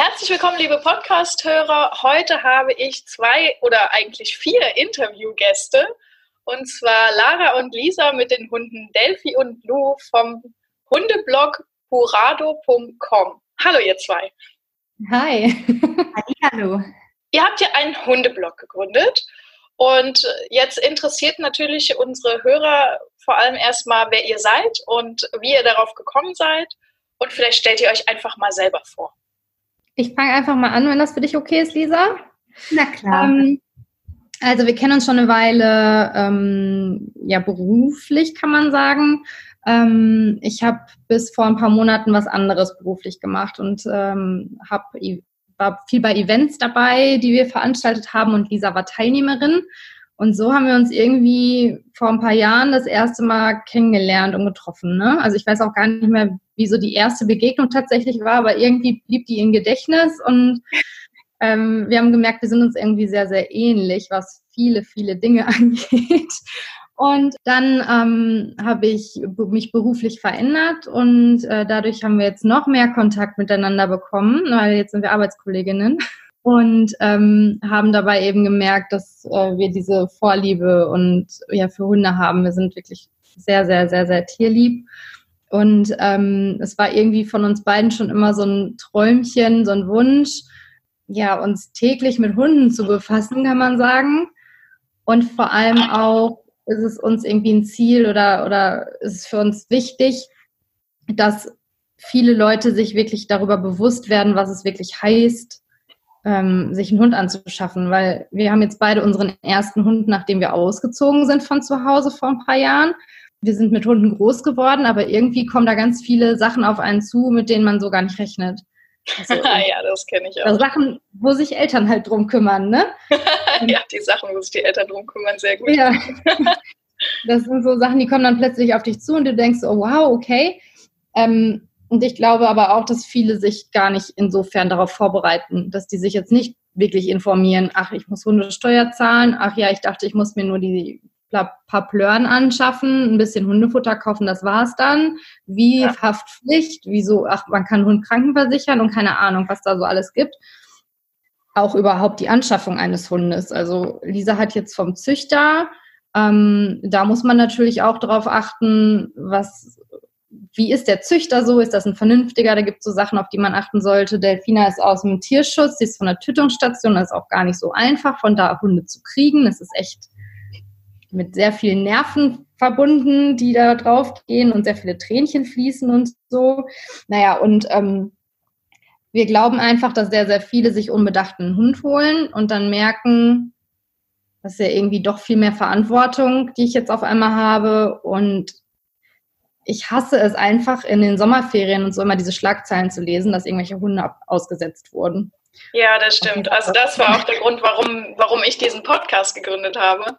herzlich willkommen, liebe Podcast-Hörer. Heute habe ich zwei oder eigentlich vier Interviewgäste. Und zwar Lara und Lisa mit den Hunden Delphi und Lou vom Hundeblog purado.com. Hallo, ihr zwei. Hi. Hallo. Ihr habt ja einen Hundeblog gegründet. Und jetzt interessiert natürlich unsere Hörer vor allem erstmal, wer ihr seid und wie ihr darauf gekommen seid. Und vielleicht stellt ihr euch einfach mal selber vor. Ich fange einfach mal an, wenn das für dich okay ist, Lisa. Na klar. Ähm, also wir kennen uns schon eine Weile, ähm, ja beruflich kann man sagen. Ähm, ich habe bis vor ein paar Monaten was anderes beruflich gemacht und ähm, hab, war viel bei Events dabei, die wir veranstaltet haben und Lisa war Teilnehmerin. Und so haben wir uns irgendwie vor ein paar Jahren das erste Mal kennengelernt und getroffen. Ne? Also ich weiß auch gar nicht mehr, wie so die erste Begegnung tatsächlich war, aber irgendwie blieb die in Gedächtnis und ähm, wir haben gemerkt, wir sind uns irgendwie sehr, sehr ähnlich, was viele, viele Dinge angeht. Und dann ähm, habe ich mich beruflich verändert und äh, dadurch haben wir jetzt noch mehr Kontakt miteinander bekommen, weil jetzt sind wir Arbeitskolleginnen und ähm, haben dabei eben gemerkt, dass äh, wir diese Vorliebe und ja für Hunde haben. Wir sind wirklich sehr, sehr, sehr, sehr tierlieb. Und ähm, es war irgendwie von uns beiden schon immer so ein Träumchen, so ein Wunsch, ja, uns täglich mit Hunden zu befassen, kann man sagen. Und vor allem auch ist es uns irgendwie ein Ziel oder, oder ist es für uns wichtig, dass viele Leute sich wirklich darüber bewusst werden, was es wirklich heißt, ähm, sich einen Hund anzuschaffen. Weil wir haben jetzt beide unseren ersten Hund, nachdem wir ausgezogen sind von zu Hause vor ein paar Jahren. Wir sind mit Hunden groß geworden, aber irgendwie kommen da ganz viele Sachen auf einen zu, mit denen man so gar nicht rechnet. Also, ja, das kenne ich auch. Sachen, wo sich Eltern halt drum kümmern, ne? ja, die Sachen, wo sich die Eltern drum kümmern, sehr gut. Ja. Das sind so Sachen, die kommen dann plötzlich auf dich zu und du denkst, oh wow, okay. Ähm, und ich glaube aber auch, dass viele sich gar nicht insofern darauf vorbereiten, dass die sich jetzt nicht wirklich informieren, ach, ich muss Hundesteuer zahlen, ach ja, ich dachte, ich muss mir nur die paar Plören anschaffen, ein bisschen Hundefutter kaufen, das war's dann. Wie ja. Haftpflicht, wieso, ach, man kann Hund krankenversichern und keine Ahnung, was da so alles gibt. Auch überhaupt die Anschaffung eines Hundes. Also Lisa hat jetzt vom Züchter, ähm, da muss man natürlich auch darauf achten, was, wie ist der Züchter so? Ist das ein vernünftiger? Da gibt es so Sachen, auf die man achten sollte. Delfina ist aus dem Tierschutz, sie ist von der Tötungsstation, das ist auch gar nicht so einfach, von da Hunde zu kriegen. Das ist echt mit sehr vielen Nerven verbunden, die da drauf gehen und sehr viele Tränchen fließen und so. Naja, und ähm, wir glauben einfach, dass sehr, sehr viele sich unbedachten Hund holen und dann merken, das ist ja irgendwie doch viel mehr Verantwortung, die ich jetzt auf einmal habe. Und ich hasse es einfach, in den Sommerferien und so immer diese Schlagzeilen zu lesen, dass irgendwelche Hunde ausgesetzt wurden. Ja, das stimmt. Also das war auch der Grund, warum, warum ich diesen Podcast gegründet habe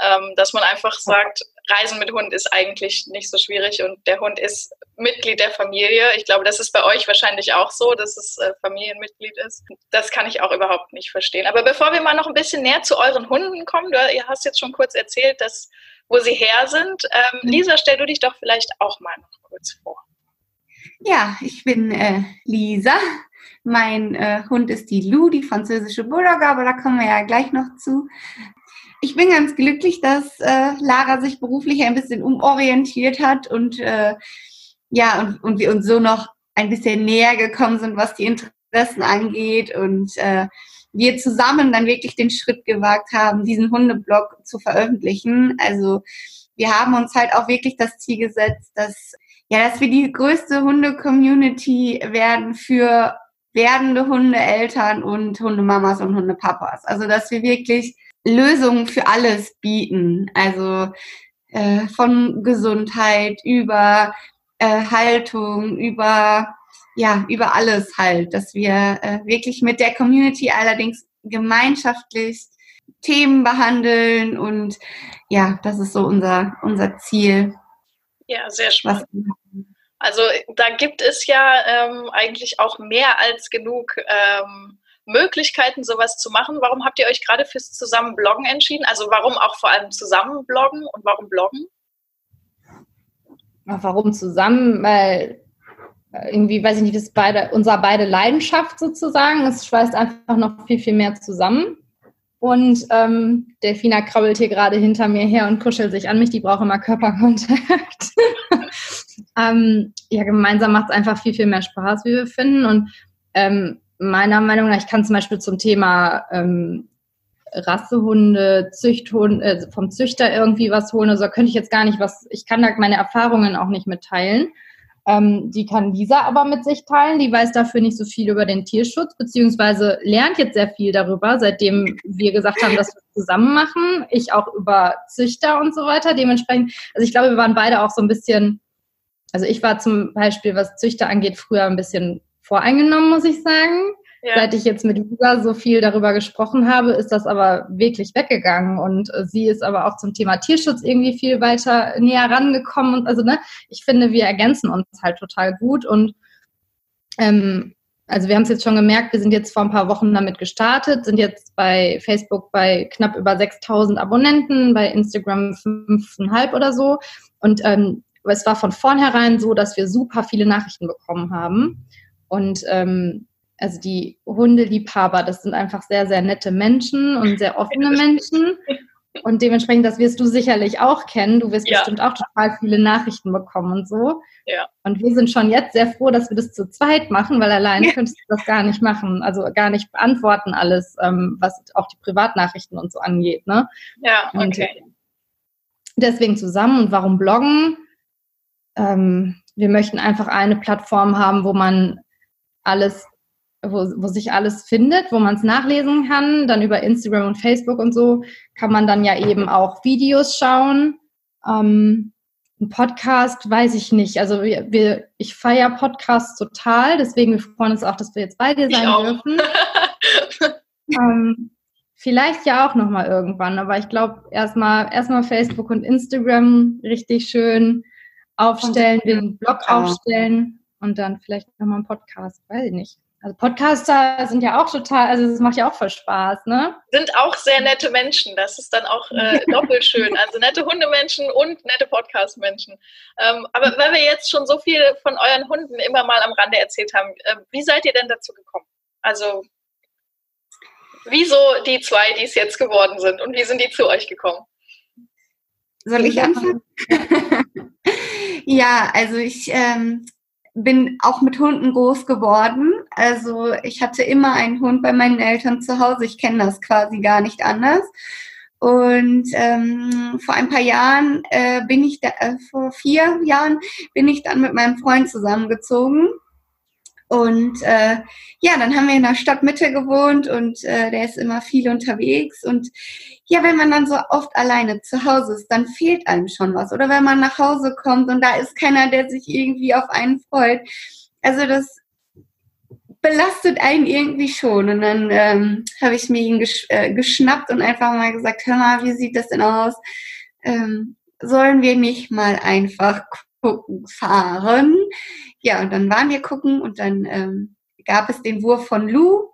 ähm, dass man einfach sagt, Reisen mit Hund ist eigentlich nicht so schwierig und der Hund ist Mitglied der Familie. Ich glaube, das ist bei euch wahrscheinlich auch so, dass es äh, Familienmitglied ist. Das kann ich auch überhaupt nicht verstehen. Aber bevor wir mal noch ein bisschen näher zu euren Hunden kommen, du hast jetzt schon kurz erzählt, dass, wo sie her sind. Ähm, mhm. Lisa, stell du dich doch vielleicht auch mal noch kurz vor. Ja, ich bin äh, Lisa. Mein äh, Hund ist die Lou, die französische Bulldogge, aber da kommen wir ja gleich noch zu ich bin ganz glücklich, dass äh, Lara sich beruflich ein bisschen umorientiert hat und äh, ja, und, und wir uns so noch ein bisschen näher gekommen sind, was die Interessen angeht und äh, wir zusammen dann wirklich den Schritt gewagt haben, diesen Hundeblog zu veröffentlichen. Also wir haben uns halt auch wirklich das Ziel gesetzt, dass ja, dass wir die größte Hunde-Community werden für werdende Hundeeltern und Hundemamas und Hundepapas. Also dass wir wirklich Lösungen für alles bieten. Also äh, von Gesundheit über äh, Haltung, über ja, über alles halt, dass wir äh, wirklich mit der Community allerdings gemeinschaftlich Themen behandeln und ja, das ist so unser, unser Ziel. Ja, sehr spannend. Also da gibt es ja ähm, eigentlich auch mehr als genug ähm, Möglichkeiten, sowas zu machen. Warum habt ihr euch gerade fürs Zusammenbloggen entschieden? Also warum auch vor allem Zusammenbloggen und warum Bloggen? Warum zusammen? Weil irgendwie, weiß ich nicht, ist beide, unser beide Leidenschaft sozusagen. Es schweißt einfach noch viel, viel mehr zusammen. Und ähm, Delfina krabbelt hier gerade hinter mir her und kuschelt sich an mich. Die braucht immer Körperkontakt. ähm, ja, gemeinsam macht es einfach viel, viel mehr Spaß, wie wir finden. Und ähm, meiner Meinung nach, ich kann zum Beispiel zum Thema ähm, Rassehunde, Züchthunde, äh, vom Züchter irgendwie was holen. Also könnte ich jetzt gar nicht was, ich kann da meine Erfahrungen auch nicht mitteilen. Ähm, die kann Lisa aber mit sich teilen. Die weiß dafür nicht so viel über den Tierschutz, beziehungsweise lernt jetzt sehr viel darüber, seitdem wir gesagt haben, dass wir zusammen machen. Ich auch über Züchter und so weiter. Dementsprechend, also ich glaube, wir waren beide auch so ein bisschen, also ich war zum Beispiel, was Züchter angeht, früher ein bisschen voreingenommen, muss ich sagen. Ja. Seit ich jetzt mit Lisa so viel darüber gesprochen habe, ist das aber wirklich weggegangen. Und äh, sie ist aber auch zum Thema Tierschutz irgendwie viel weiter näher rangekommen. Und also, ne, ich finde, wir ergänzen uns halt total gut. Und ähm, also wir haben es jetzt schon gemerkt, wir sind jetzt vor ein paar Wochen damit gestartet, sind jetzt bei Facebook bei knapp über 6000 Abonnenten, bei Instagram 5,5 oder so. Und ähm, es war von vornherein so, dass wir super viele Nachrichten bekommen haben. Und ähm, also die Hundeliebhaber, das sind einfach sehr, sehr nette Menschen und sehr offene Menschen. Und dementsprechend, das wirst du sicherlich auch kennen. Du wirst ja. bestimmt auch total viele Nachrichten bekommen und so. Ja. Und wir sind schon jetzt sehr froh, dass wir das zu zweit machen, weil alleine ja. könntest du das gar nicht machen. Also gar nicht beantworten alles, ähm, was auch die Privatnachrichten und so angeht. Ne? Ja, okay. Und deswegen zusammen. Und warum bloggen? Ähm, wir möchten einfach eine Plattform haben, wo man alles wo, wo sich alles findet, wo man es nachlesen kann. Dann über Instagram und Facebook und so kann man dann ja eben auch Videos schauen. Ähm, ein Podcast weiß ich nicht. Also wir, wir ich feiere Podcasts total, deswegen wir freuen uns auch, dass wir jetzt bei dir sein dürfen. ähm, vielleicht ja auch nochmal irgendwann, aber ich glaube erstmal erstmal Facebook und Instagram richtig schön aufstellen, den Blog aufstellen und dann vielleicht nochmal einen Podcast, weiß ich nicht. Also Podcaster sind ja auch total, also es macht ja auch voll Spaß, ne? Sind auch sehr nette Menschen. Das ist dann auch äh, doppelt schön. Also nette Hundemenschen und nette Podcastmenschen. Ähm, aber weil wir jetzt schon so viel von euren Hunden immer mal am Rande erzählt haben, äh, wie seid ihr denn dazu gekommen? Also wieso die zwei, die es jetzt geworden sind und wie sind die zu euch gekommen? Soll ich anfangen? ja, also ich ähm, bin auch mit Hunden groß geworden. Also ich hatte immer einen Hund bei meinen Eltern zu Hause. Ich kenne das quasi gar nicht anders. Und ähm, vor ein paar Jahren äh, bin ich, da, äh, vor vier Jahren bin ich dann mit meinem Freund zusammengezogen. Und äh, ja, dann haben wir in der Stadtmitte gewohnt und äh, der ist immer viel unterwegs. Und ja, wenn man dann so oft alleine zu Hause ist, dann fehlt einem schon was. Oder wenn man nach Hause kommt und da ist keiner, der sich irgendwie auf einen freut. Also das belastet einen irgendwie schon. Und dann ähm, habe ich mir ihn gesch äh, geschnappt und einfach mal gesagt, hör mal, wie sieht das denn aus? Ähm, sollen wir nicht mal einfach gucken fahren? Ja, und dann waren wir gucken und dann ähm, gab es den Wurf von Lou.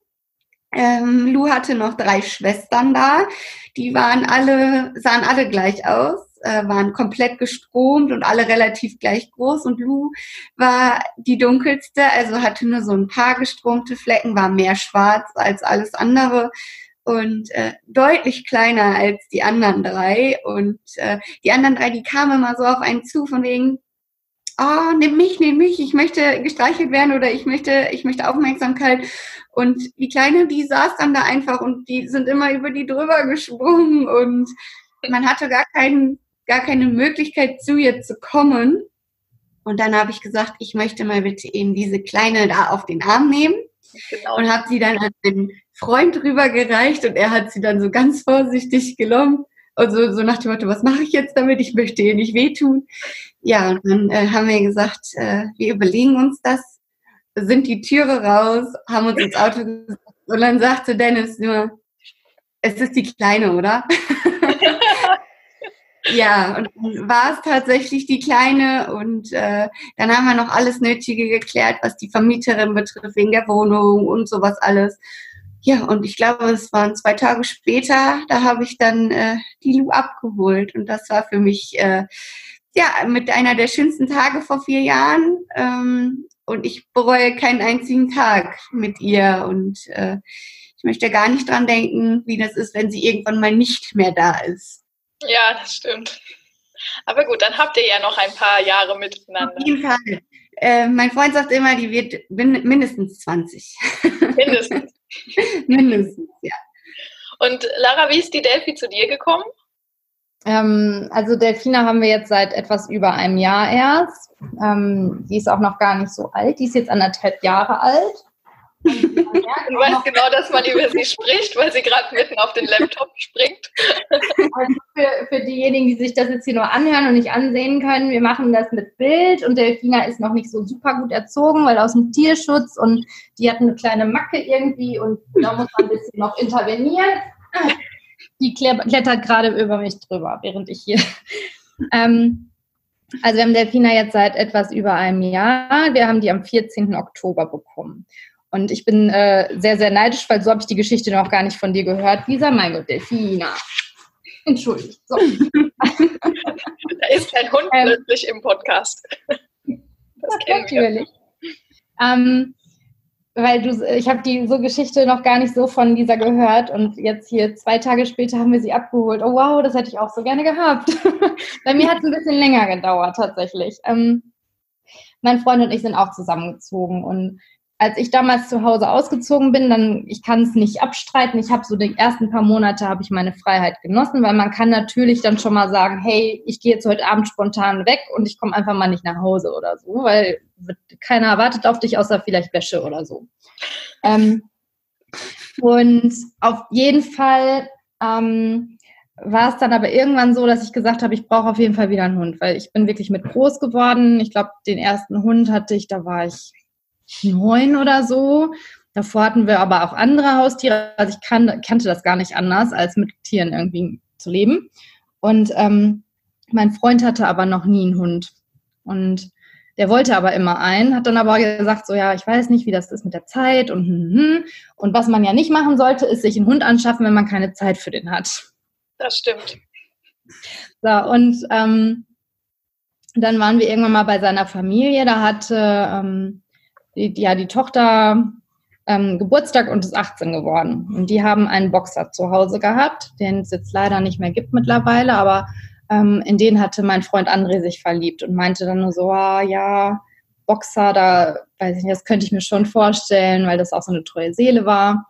Ähm, Lou hatte noch drei Schwestern da. Die waren alle, sahen alle gleich aus, äh, waren komplett gestromt und alle relativ gleich groß. Und Lou war die dunkelste, also hatte nur so ein paar gestromte Flecken, war mehr schwarz als alles andere und äh, deutlich kleiner als die anderen drei. Und äh, die anderen drei, die kamen immer so auf einen zu, von wegen, oh, nimm mich, nimm mich, ich möchte gestreichelt werden oder ich möchte, ich möchte Aufmerksamkeit. Und die Kleine, die saß dann da einfach und die sind immer über die drüber gesprungen und man hatte gar keinen, gar keine Möglichkeit zu ihr zu kommen. Und dann habe ich gesagt, ich möchte mal bitte eben diese Kleine da auf den Arm nehmen. Genau. Und habe sie dann an den Freund rübergereicht und er hat sie dann so ganz vorsichtig genommen und so, so nach dem Motto, was mache ich jetzt damit? Ich möchte ihr nicht wehtun. Ja, und dann äh, haben wir gesagt, äh, wir überlegen uns das, sind die Türe raus, haben uns ins Auto gesetzt und dann sagte Dennis nur, es ist die Kleine, oder? ja, und dann war es tatsächlich die Kleine und äh, dann haben wir noch alles Nötige geklärt, was die Vermieterin betrifft, wegen der Wohnung und sowas alles. Ja, und ich glaube, es waren zwei Tage später, da habe ich dann äh, die Lu abgeholt. Und das war für mich äh, ja mit einer der schönsten Tage vor vier Jahren. Ähm, und ich bereue keinen einzigen Tag mit ihr und äh, ich möchte gar nicht dran denken, wie das ist, wenn sie irgendwann mal nicht mehr da ist. Ja, das stimmt. Aber gut, dann habt ihr ja noch ein paar Jahre miteinander. Auf jeden Fall. Äh, mein Freund sagt immer, die wird mindestens 20. Mindestens. mindestens, ja. Und Lara, wie ist die Delphi zu dir gekommen? Ähm, also Delfina haben wir jetzt seit etwas über einem Jahr erst. Ähm, die ist auch noch gar nicht so alt. Die ist jetzt anderthalb Jahre alt. Du weißt genau, dass man über sie spricht, weil sie gerade mitten auf den Laptop springt. Also für, für diejenigen, die sich das jetzt hier nur anhören und nicht ansehen können, wir machen das mit Bild und Delfina ist noch nicht so super gut erzogen, weil aus dem Tierschutz und die hat eine kleine Macke irgendwie und da muss man ein bisschen noch intervenieren. Die klettert gerade über mich drüber, während ich hier. Ähm, also wir haben Delfina jetzt seit etwas über einem Jahr. Wir haben die am 14. Oktober bekommen. Und ich bin äh, sehr, sehr neidisch, weil so habe ich die Geschichte noch gar nicht von dir gehört. Lisa, mein Gott, Delfina. Entschuldigt. So. da ist kein Hund ähm, plötzlich im Podcast. Das kennen natürlich. Ähm, weil du, ich habe die so Geschichte noch gar nicht so von Lisa gehört und jetzt hier zwei Tage später haben wir sie abgeholt. Oh wow, das hätte ich auch so gerne gehabt. Bei mir hat es ein bisschen länger gedauert tatsächlich. Ähm, mein Freund und ich sind auch zusammengezogen und als ich damals zu Hause ausgezogen bin, dann, ich kann es nicht abstreiten, ich habe so die ersten paar Monate habe ich meine Freiheit genossen, weil man kann natürlich dann schon mal sagen, hey, ich gehe jetzt heute Abend spontan weg und ich komme einfach mal nicht nach Hause oder so, weil keiner erwartet auf dich, außer vielleicht Wäsche oder so. Ähm, und auf jeden Fall ähm, war es dann aber irgendwann so, dass ich gesagt habe, ich brauche auf jeden Fall wieder einen Hund, weil ich bin wirklich mit groß geworden. Ich glaube, den ersten Hund hatte ich, da war ich neun oder so. Davor hatten wir aber auch andere Haustiere. Also ich kann, kannte das gar nicht anders, als mit Tieren irgendwie zu leben. Und ähm, mein Freund hatte aber noch nie einen Hund. Und der wollte aber immer einen, hat dann aber gesagt, so ja, ich weiß nicht, wie das ist mit der Zeit und hm, hm. und was man ja nicht machen sollte, ist sich einen Hund anschaffen, wenn man keine Zeit für den hat. Das stimmt. So, und ähm, dann waren wir irgendwann mal bei seiner Familie, da hatte ähm, die, ja, die Tochter ähm, Geburtstag und ist 18 geworden. Und die haben einen Boxer zu Hause gehabt, den es jetzt leider nicht mehr gibt mittlerweile, aber ähm, in den hatte mein Freund André sich verliebt und meinte dann nur so, ah, ja, Boxer, da weiß ich nicht, das könnte ich mir schon vorstellen, weil das auch so eine treue Seele war.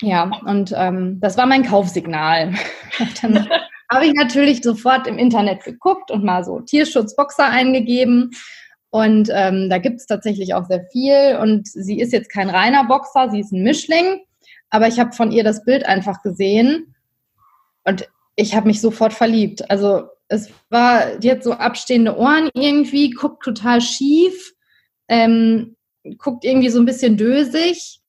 Ja, und ähm, das war mein Kaufsignal. dann habe ich natürlich sofort im Internet geguckt und mal so Tierschutzboxer eingegeben und ähm, da gibt es tatsächlich auch sehr viel. Und sie ist jetzt kein reiner Boxer, sie ist ein Mischling. Aber ich habe von ihr das Bild einfach gesehen und ich habe mich sofort verliebt. Also es war, die hat so abstehende Ohren irgendwie, guckt total schief, ähm, guckt irgendwie so ein bisschen dösig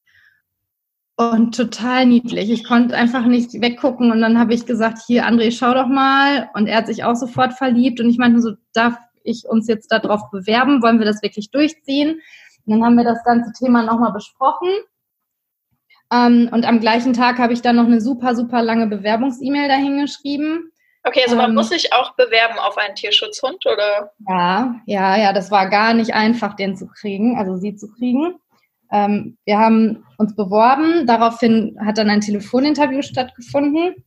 und total niedlich. Ich konnte einfach nicht weggucken und dann habe ich gesagt, hier André, schau doch mal. Und er hat sich auch sofort verliebt und ich meinte so, darf ich uns jetzt darauf bewerben? Wollen wir das wirklich durchziehen? Und dann haben wir das ganze Thema nochmal besprochen. Ähm, und am gleichen Tag habe ich dann noch eine super, super lange Bewerbungs-E-Mail dahin geschrieben. Okay, also man ähm, muss sich auch bewerben auf einen Tierschutzhund, oder? Ja, ja, ja, das war gar nicht einfach, den zu kriegen, also sie zu kriegen. Ähm, wir haben uns beworben, daraufhin hat dann ein Telefoninterview stattgefunden,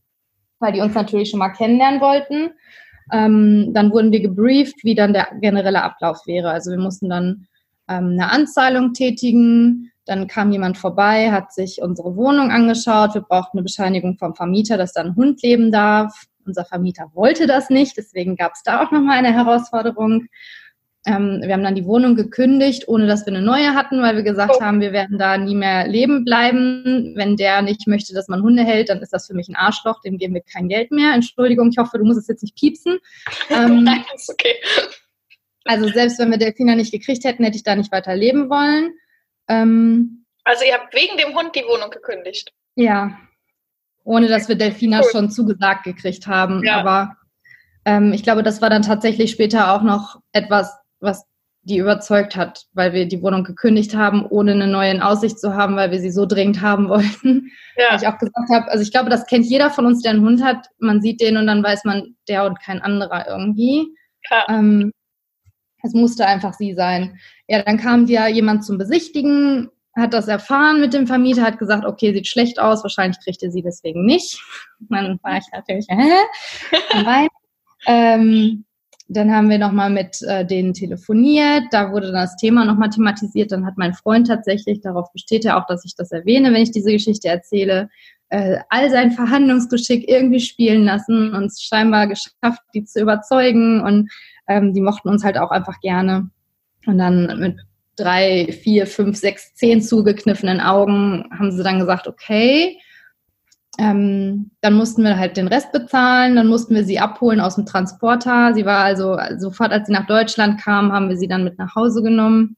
weil die uns natürlich schon mal kennenlernen wollten. Ähm, dann wurden wir gebrieft, wie dann der generelle Ablauf wäre. Also wir mussten dann ähm, eine Anzahlung tätigen. Dann kam jemand vorbei, hat sich unsere Wohnung angeschaut. Wir brauchten eine Bescheinigung vom Vermieter, dass da ein Hund leben darf. Unser Vermieter wollte das nicht, deswegen gab es da auch nochmal eine Herausforderung. Ähm, wir haben dann die Wohnung gekündigt, ohne dass wir eine neue hatten, weil wir gesagt oh. haben, wir werden da nie mehr leben bleiben. Wenn der nicht möchte, dass man Hunde hält, dann ist das für mich ein Arschloch, dem geben wir kein Geld mehr. Entschuldigung, ich hoffe, du musst es jetzt nicht piepsen. Ähm, Nein, ist okay. Also selbst wenn wir Delfina nicht gekriegt hätten, hätte ich da nicht weiter leben wollen. Ähm, also ihr habt wegen dem Hund die Wohnung gekündigt? Ja, ohne dass wir Delfina cool. schon zugesagt gekriegt haben. Ja. Aber ähm, ich glaube, das war dann tatsächlich später auch noch etwas, was die überzeugt hat, weil wir die Wohnung gekündigt haben, ohne eine neue in Aussicht zu haben, weil wir sie so dringend haben wollten. Ja. Weil ich auch gesagt habe, also ich glaube, das kennt jeder von uns, der einen Hund hat. Man sieht den und dann weiß man, der und kein anderer irgendwie. Ja. Ähm, Es musste einfach sie sein. Ja, dann kam ja jemand zum Besichtigen, hat das erfahren mit dem Vermieter, hat gesagt, okay, sieht schlecht aus, wahrscheinlich kriegt ihr sie deswegen nicht. Dann war ich natürlich, hä? ähm, dann haben wir nochmal mit äh, denen telefoniert, da wurde dann das Thema nochmal thematisiert, dann hat mein Freund tatsächlich, darauf besteht er auch, dass ich das erwähne, wenn ich diese Geschichte erzähle, äh, all sein Verhandlungsgeschick irgendwie spielen lassen und es scheinbar geschafft, die zu überzeugen. Und ähm, die mochten uns halt auch einfach gerne. Und dann mit drei, vier, fünf, sechs, zehn zugekniffenen Augen haben sie dann gesagt, okay, ähm, dann mussten wir halt den Rest bezahlen, dann mussten wir sie abholen aus dem Transporter. Sie war also sofort, als sie nach Deutschland kam, haben wir sie dann mit nach Hause genommen.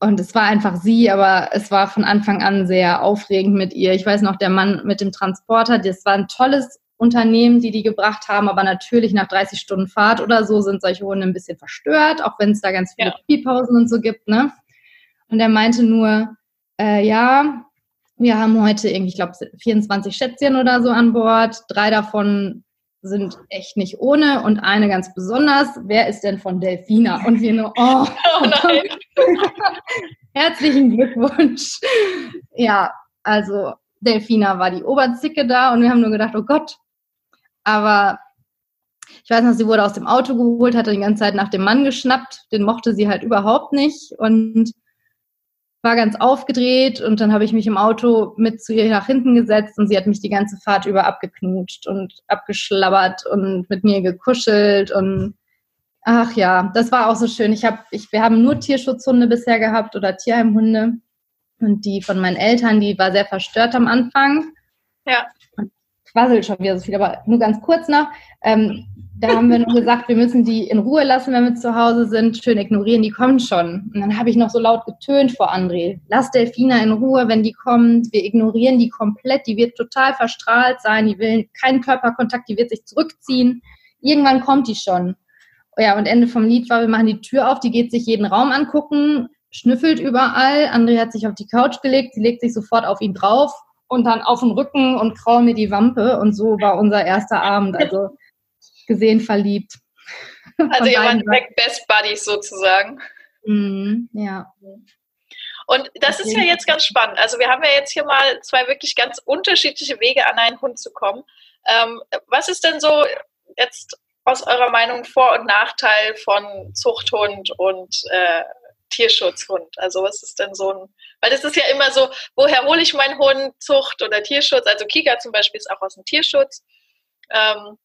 Und es war einfach sie, aber es war von Anfang an sehr aufregend mit ihr. Ich weiß noch, der Mann mit dem Transporter, das war ein tolles Unternehmen, die die gebracht haben, aber natürlich nach 30 Stunden Fahrt oder so sind solche Hunde ein bisschen verstört, auch wenn es da ganz viele ja. Piepausen und so gibt, ne? Und er meinte nur, äh, ja, wir haben heute irgendwie, ich glaube, 24 Schätzchen oder so an Bord. Drei davon sind echt nicht ohne und eine ganz besonders. Wer ist denn von Delfina? Und wir nur, oh, oh herzlichen Glückwunsch. Ja, also Delfina war die Oberzicke da und wir haben nur gedacht, oh Gott. Aber ich weiß noch, sie wurde aus dem Auto geholt, hatte die ganze Zeit nach dem Mann geschnappt. Den mochte sie halt überhaupt nicht und war ganz aufgedreht und dann habe ich mich im Auto mit zu ihr nach hinten gesetzt und sie hat mich die ganze Fahrt über abgeknutscht und abgeschlabbert und mit mir gekuschelt und ach ja, das war auch so schön. Ich habe, ich, wir haben nur Tierschutzhunde bisher gehabt oder Tierheimhunde und die von meinen Eltern, die war sehr verstört am Anfang. Ja. Und quasselt schon wieder so viel, aber nur ganz kurz noch. Ähm, da haben wir nur gesagt, wir müssen die in Ruhe lassen, wenn wir zu Hause sind. Schön ignorieren, die kommen schon. Und dann habe ich noch so laut getönt vor André. Lass Delfina in Ruhe, wenn die kommt. Wir ignorieren die komplett. Die wird total verstrahlt sein. Die will keinen Körperkontakt. Die wird sich zurückziehen. Irgendwann kommt die schon. Ja, und Ende vom Lied war, wir machen die Tür auf. Die geht sich jeden Raum angucken, schnüffelt überall. André hat sich auf die Couch gelegt. Sie legt sich sofort auf ihn drauf und dann auf den Rücken und kraul mir die Wampe. Und so war unser erster Abend. Also gesehen, verliebt. Also ihr wart direkt Best Buddies sozusagen. Mhm, ja. Und das ist ja jetzt ganz spannend. Also wir haben ja jetzt hier mal zwei wirklich ganz unterschiedliche Wege an einen Hund zu kommen. Ähm, was ist denn so jetzt aus eurer Meinung Vor- und Nachteil von Zuchthund und äh, Tierschutzhund? Also was ist denn so ein, weil das ist ja immer so, woher hole ich meinen Hund, Zucht oder Tierschutz? Also Kika zum Beispiel ist auch aus dem Tierschutz. Ähm,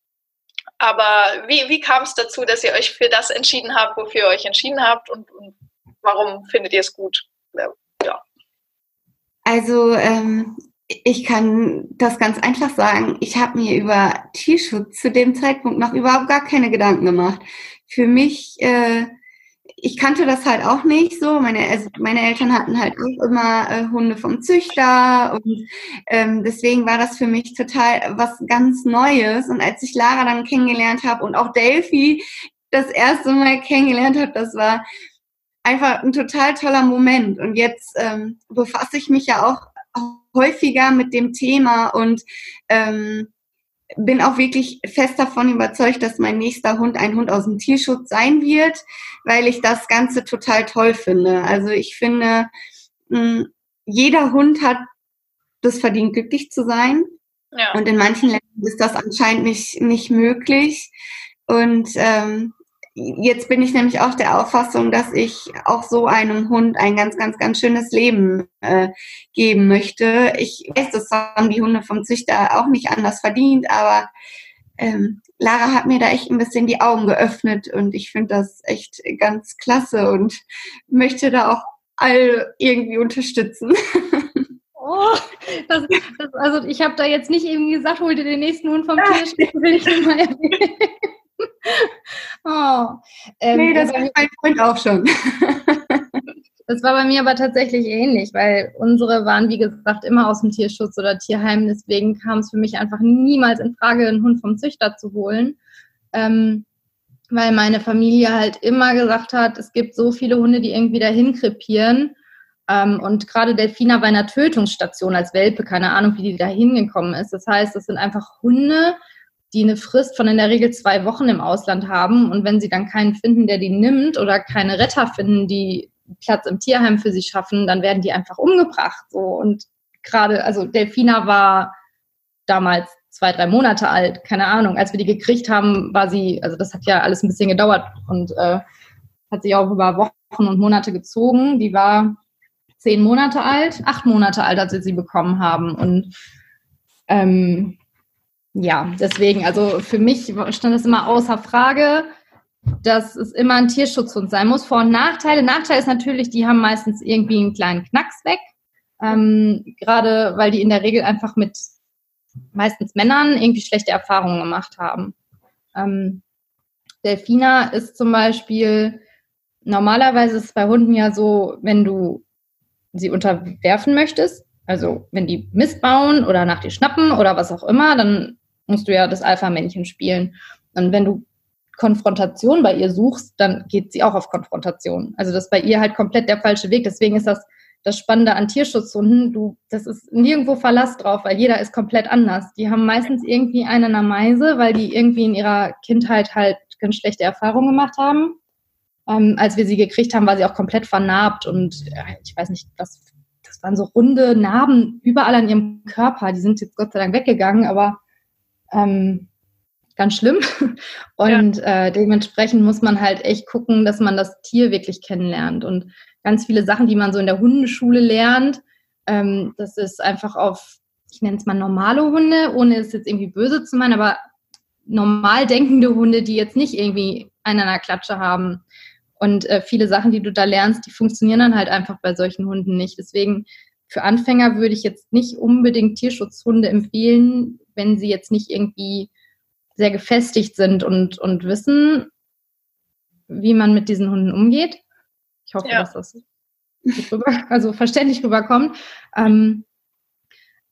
aber wie, wie kam es dazu, dass ihr euch für das entschieden habt, wofür ihr euch entschieden habt und, und warum findet ihr es gut? Ja. Also ähm, ich kann das ganz einfach sagen. Ich habe mir über Tierschutz zu dem Zeitpunkt noch überhaupt gar keine Gedanken gemacht. Für mich äh, ich kannte das halt auch nicht so. Meine, also meine Eltern hatten halt auch immer äh, Hunde vom Züchter und ähm, deswegen war das für mich total was ganz Neues. Und als ich Lara dann kennengelernt habe und auch Delphi das erste Mal kennengelernt habe, das war einfach ein total toller Moment. Und jetzt ähm, befasse ich mich ja auch häufiger mit dem Thema und ähm, bin auch wirklich fest davon überzeugt, dass mein nächster Hund ein Hund aus dem Tierschutz sein wird, weil ich das Ganze total toll finde. Also ich finde, hm, jeder Hund hat das verdient, glücklich zu sein. Ja. Und in manchen Ländern ist das anscheinend nicht, nicht möglich. Und ähm, jetzt bin ich nämlich auch der Auffassung, dass ich auch so einem Hund ein ganz, ganz, ganz schönes Leben äh, geben möchte. Ich weiß, das haben die Hunde vom Züchter auch nicht anders verdient, aber ähm, Lara hat mir da echt ein bisschen die Augen geöffnet und ich finde das echt ganz klasse und möchte da auch all irgendwie unterstützen. Oh, das, das, also ich habe da jetzt nicht irgendwie gesagt, hol dir den nächsten Hund vom Tisch, will ich mal erwähnen. oh, ähm, nee, das ist mein Freund auch schon. Das war bei mir aber tatsächlich ähnlich, weil unsere waren, wie gesagt, immer aus dem Tierschutz oder Tierheim. Deswegen kam es für mich einfach niemals in Frage, einen Hund vom Züchter zu holen. Ähm, weil meine Familie halt immer gesagt hat, es gibt so viele Hunde, die irgendwie dahin krepieren. Ähm, und gerade Delfina war in einer Tötungsstation als Welpe, keine Ahnung, wie die da hingekommen ist. Das heißt, es sind einfach Hunde, die eine Frist von in der Regel zwei Wochen im Ausland haben. Und wenn sie dann keinen finden, der die nimmt oder keine Retter finden, die Platz im Tierheim für sie schaffen, dann werden die einfach umgebracht. So. Und gerade, also Delfina war damals zwei, drei Monate alt, keine Ahnung. Als wir die gekriegt haben, war sie, also das hat ja alles ein bisschen gedauert und äh, hat sich auch über Wochen und Monate gezogen. Die war zehn Monate alt, acht Monate alt, als wir sie bekommen haben. Und ähm, ja, deswegen, also für mich stand das immer außer Frage, dass es immer ein Tierschutzhund sein muss. Vor- und Nachteile. Nachteil ist natürlich, die haben meistens irgendwie einen kleinen Knacks weg. Ähm, gerade weil die in der Regel einfach mit meistens Männern irgendwie schlechte Erfahrungen gemacht haben. Ähm, Delfina ist zum Beispiel, normalerweise ist es bei Hunden ja so, wenn du sie unterwerfen möchtest, also wenn die Mist bauen oder nach dir schnappen oder was auch immer, dann musst du ja das Alpha-Männchen spielen. Und wenn du Konfrontation bei ihr suchst, dann geht sie auch auf Konfrontation. Also das ist bei ihr halt komplett der falsche Weg. Deswegen ist das das Spannende an Tierschutzhunden. Du, das ist nirgendwo Verlass drauf, weil jeder ist komplett anders. Die haben meistens irgendwie eine Meise, weil die irgendwie in ihrer Kindheit halt ganz schlechte Erfahrungen gemacht haben. Ähm, als wir sie gekriegt haben, war sie auch komplett vernarbt und äh, ich weiß nicht, was, das waren so runde Narben überall an ihrem Körper. Die sind jetzt Gott sei Dank weggegangen, aber ähm, ganz schlimm. Und ja. äh, dementsprechend muss man halt echt gucken, dass man das Tier wirklich kennenlernt. Und ganz viele Sachen, die man so in der Hundeschule lernt, ähm, das ist einfach auf, ich nenne es mal normale Hunde, ohne es jetzt irgendwie böse zu meinen, aber normal denkende Hunde, die jetzt nicht irgendwie einen an der Klatsche haben. Und äh, viele Sachen, die du da lernst, die funktionieren dann halt einfach bei solchen Hunden nicht. Deswegen für Anfänger würde ich jetzt nicht unbedingt Tierschutzhunde empfehlen, wenn sie jetzt nicht irgendwie sehr gefestigt sind und, und wissen, wie man mit diesen Hunden umgeht. Ich hoffe, ja. dass das rüber, also verständlich rüberkommt. Ähm,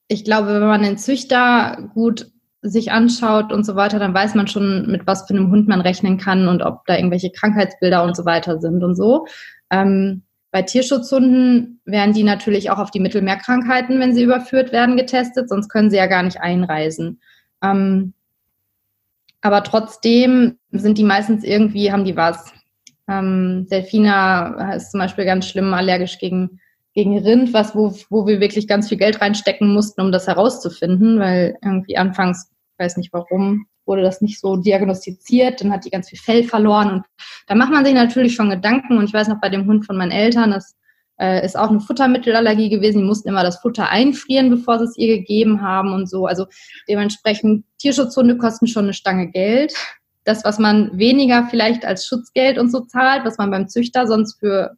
ich glaube, wenn man den Züchter gut sich anschaut und so weiter, dann weiß man schon, mit was für einem Hund man rechnen kann und ob da irgendwelche Krankheitsbilder und so weiter sind und so. Ähm, bei Tierschutzhunden werden die natürlich auch auf die Mittelmeerkrankheiten, wenn sie überführt werden, getestet, sonst können sie ja gar nicht einreisen. Ähm, aber trotzdem sind die meistens irgendwie, haben die was. Ähm, Delfina ist zum Beispiel ganz schlimm allergisch gegen, gegen Rind, was, wo, wo wir wirklich ganz viel Geld reinstecken mussten, um das herauszufinden, weil irgendwie anfangs, weiß nicht warum, wurde das nicht so diagnostiziert, dann hat die ganz viel Fell verloren und da macht man sich natürlich schon Gedanken und ich weiß noch bei dem Hund von meinen Eltern, das äh, ist auch eine Futtermittelallergie gewesen. Die mussten immer das Futter einfrieren, bevor sie es ihr gegeben haben und so. Also dementsprechend, Tierschutzhunde kosten schon eine Stange Geld. Das, was man weniger vielleicht als Schutzgeld und so zahlt, was man beim Züchter sonst für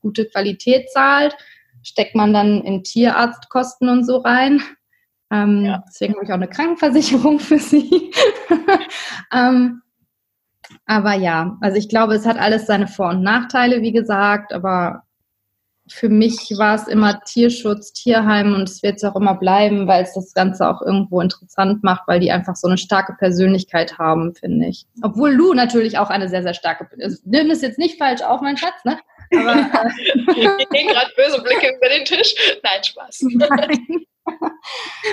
gute Qualität zahlt, steckt man dann in Tierarztkosten und so rein. Ähm, ja. Deswegen habe ich auch eine Krankenversicherung für sie. ähm, aber ja, also ich glaube, es hat alles seine Vor- und Nachteile, wie gesagt, aber für mich war es immer Tierschutz, Tierheim und es wird es auch immer bleiben, weil es das Ganze auch irgendwo interessant macht, weil die einfach so eine starke Persönlichkeit haben, finde ich. Obwohl Lou natürlich auch eine sehr, sehr starke, also, nimm es jetzt nicht falsch auf, mein Schatz, ne? Aber, äh, ich gehen gerade böse Blicke über den Tisch. Nein, Spaß. Nein.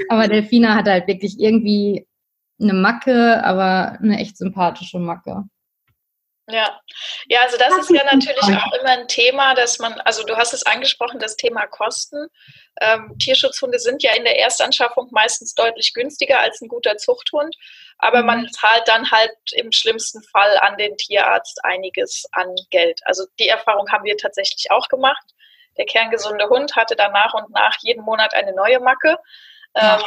Aber Delfina hat halt wirklich irgendwie eine Macke, aber eine echt sympathische Macke. Ja, ja, also das ist ja natürlich auch immer ein Thema, dass man, also du hast es angesprochen, das Thema Kosten. Ähm, Tierschutzhunde sind ja in der Erstanschaffung meistens deutlich günstiger als ein guter Zuchthund, aber man mhm. zahlt dann halt im schlimmsten Fall an den Tierarzt einiges an Geld. Also die Erfahrung haben wir tatsächlich auch gemacht. Der kerngesunde Hund hatte dann nach und nach jeden Monat eine neue Macke. Ähm,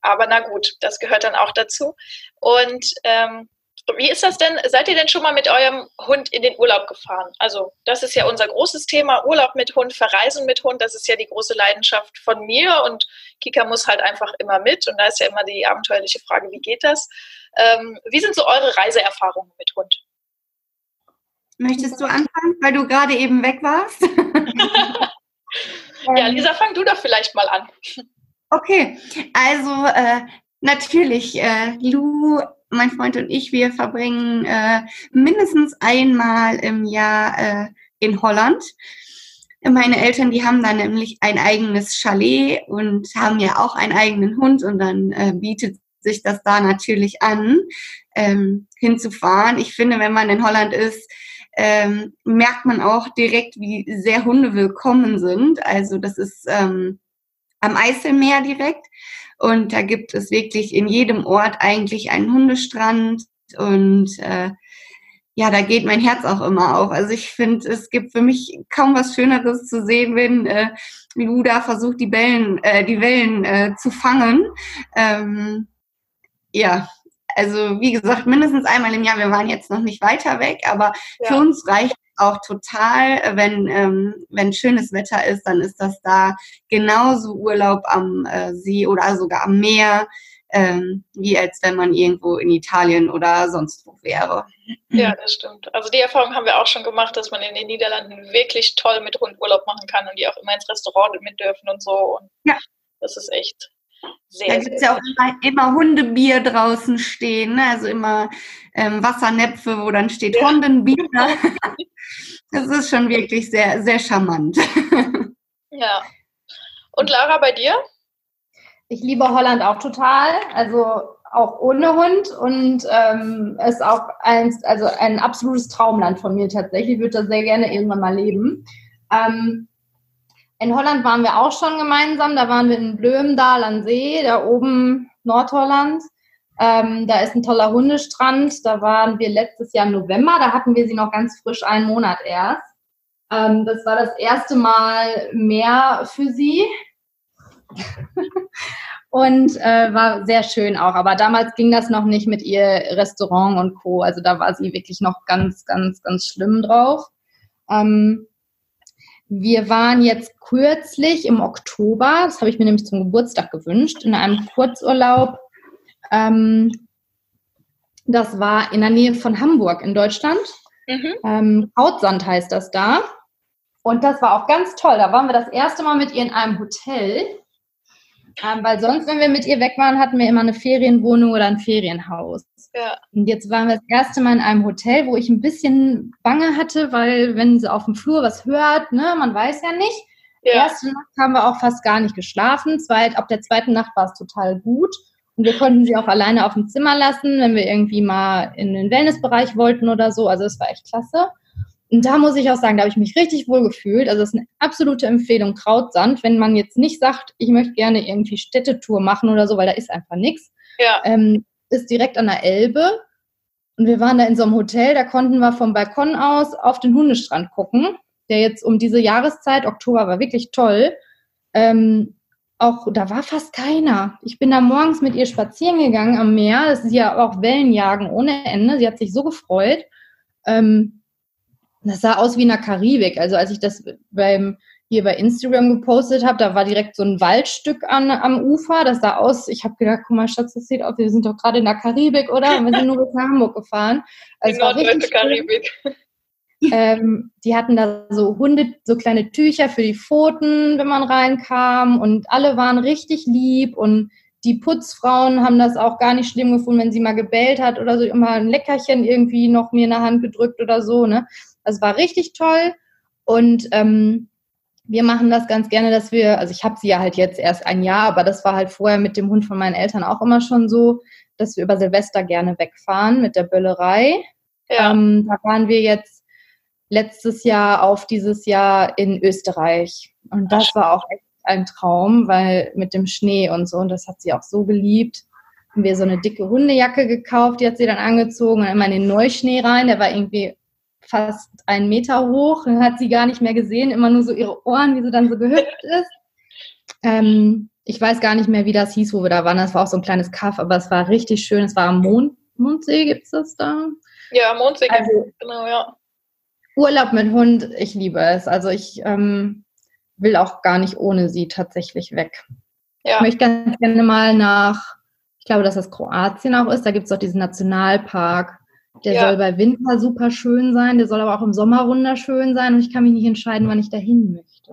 aber na gut, das gehört dann auch dazu. Und ähm, wie ist das denn? Seid ihr denn schon mal mit eurem Hund in den Urlaub gefahren? Also, das ist ja unser großes Thema: Urlaub mit Hund, Verreisen mit Hund. Das ist ja die große Leidenschaft von mir und Kika muss halt einfach immer mit. Und da ist ja immer die abenteuerliche Frage: Wie geht das? Ähm, wie sind so eure Reiseerfahrungen mit Hund? Möchtest du anfangen, weil du gerade eben weg warst? ja, Lisa, fang du doch vielleicht mal an. Okay, also äh, natürlich, äh, Lou mein Freund und ich, wir verbringen äh, mindestens einmal im Jahr äh, in Holland. Meine Eltern, die haben da nämlich ein eigenes Chalet und haben ja auch einen eigenen Hund und dann äh, bietet sich das da natürlich an, ähm, hinzufahren. Ich finde, wenn man in Holland ist, ähm, merkt man auch direkt, wie sehr Hunde willkommen sind. Also das ist ähm, am Eiselmeer direkt. Und da gibt es wirklich in jedem Ort eigentlich einen Hundestrand. Und äh, ja, da geht mein Herz auch immer auf. Also ich finde, es gibt für mich kaum was Schöneres zu sehen, wenn äh, Luda versucht, die Wellen, äh, die Wellen äh, zu fangen. Ähm, ja, also wie gesagt, mindestens einmal im Jahr. Wir waren jetzt noch nicht weiter weg, aber ja. für uns reicht auch total, wenn, ähm, wenn schönes Wetter ist, dann ist das da genauso Urlaub am äh, See oder sogar am Meer, ähm, wie als wenn man irgendwo in Italien oder sonst wo wäre. Ja, das stimmt. Also die Erfahrung haben wir auch schon gemacht, dass man in den Niederlanden wirklich toll mit Hund Urlaub machen kann und die auch immer ins Restaurant mit dürfen und so. Und ja. Das ist echt sehr, da gibt es ja auch immer, immer, Hundebier draußen stehen, ne? also immer ähm, Wassernäpfe, wo dann steht ja. Hundenbier. das ist schon wirklich sehr, sehr charmant. ja. Und Lara, bei dir? Ich liebe Holland auch total, also auch ohne Hund und ähm, ist auch ein, also ein absolutes Traumland von mir tatsächlich. Ich würde da sehr gerne irgendwann mal leben. Ähm, in Holland waren wir auch schon gemeinsam. Da waren wir in Blömendal an See, da oben Nordholland. Ähm, da ist ein toller Hundestrand. Da waren wir letztes Jahr im November. Da hatten wir sie noch ganz frisch einen Monat erst. Ähm, das war das erste Mal mehr für sie. und äh, war sehr schön auch. Aber damals ging das noch nicht mit ihr Restaurant und Co. Also da war sie wirklich noch ganz, ganz, ganz schlimm drauf. Ähm, wir waren jetzt kürzlich im Oktober, das habe ich mir nämlich zum Geburtstag gewünscht, in einem Kurzurlaub. Ähm, das war in der Nähe von Hamburg in Deutschland. Mhm. Ähm, Hautsand heißt das da. Und das war auch ganz toll. Da waren wir das erste Mal mit ihr in einem Hotel. Ähm, weil sonst, wenn wir mit ihr weg waren, hatten wir immer eine Ferienwohnung oder ein Ferienhaus. Ja. Und jetzt waren wir das erste Mal in einem Hotel, wo ich ein bisschen Bange hatte, weil wenn sie auf dem Flur was hört, ne, man weiß ja nicht. Ja. Erste Nacht haben wir auch fast gar nicht geschlafen. Zweit, ab der zweiten Nacht war es total gut. Und wir konnten sie auch alleine auf dem Zimmer lassen, wenn wir irgendwie mal in den Wellnessbereich wollten oder so. Also es war echt klasse. Und da muss ich auch sagen, da habe ich mich richtig wohl gefühlt. Also es ist eine absolute Empfehlung, Krautsand, wenn man jetzt nicht sagt, ich möchte gerne irgendwie Städtetour machen oder so, weil da ist einfach nichts. Ja. Ähm, ist direkt an der Elbe. Und wir waren da in so einem Hotel, da konnten wir vom Balkon aus auf den Hundestrand gucken, der jetzt um diese Jahreszeit, Oktober war wirklich toll. Ähm, auch da war fast keiner. Ich bin da morgens mit ihr spazieren gegangen am Meer. Das ist ja auch Wellenjagen ohne Ende. Sie hat sich so gefreut. Ähm, das sah aus wie in der Karibik. Also als ich das beim hier bei Instagram gepostet habe, da war direkt so ein Waldstück an, am Ufer. Das sah aus, ich habe gedacht, guck mal, Schatz, das sieht aus, wir sind doch gerade in der Karibik, oder? Und wir sind nur bis nach Hamburg gefahren. Also die norddeutsche Karibik. Ähm, die hatten da so Hunde, so kleine Tücher für die Pfoten, wenn man reinkam. Und alle waren richtig lieb. Und die Putzfrauen haben das auch gar nicht schlimm gefunden, wenn sie mal gebellt hat oder so, immer ein Leckerchen irgendwie noch mir in der Hand gedrückt oder so. Ne? Das war richtig toll. Und ähm, wir machen das ganz gerne, dass wir, also ich habe sie ja halt jetzt erst ein Jahr, aber das war halt vorher mit dem Hund von meinen Eltern auch immer schon so, dass wir über Silvester gerne wegfahren mit der Böllerei. Ja. Ähm, da waren wir jetzt letztes Jahr auf dieses Jahr in Österreich. Und das war auch echt ein Traum, weil mit dem Schnee und so, und das hat sie auch so geliebt. Haben wir so eine dicke Hundejacke gekauft, die hat sie dann angezogen und immer in den Neuschnee rein. Der war irgendwie fast einen Meter hoch, hat sie gar nicht mehr gesehen, immer nur so ihre Ohren, wie sie dann so gehüpft ist. Ähm, ich weiß gar nicht mehr, wie das hieß, wo wir da waren. Das war auch so ein kleines Kaff, aber es war richtig schön. Es war am Mond, Mondsee, gibt es das da? Ja, Mondsee, also, genau, ja. Urlaub mit Hund, ich liebe es. Also ich ähm, will auch gar nicht ohne sie tatsächlich weg. Ja. Ich möchte ganz gerne mal nach, ich glaube, dass das Kroatien auch ist. Da gibt es auch diesen Nationalpark. Der ja. soll bei Winter super schön sein, der soll aber auch im Sommer wunderschön sein und ich kann mich nicht entscheiden, wann ich dahin möchte.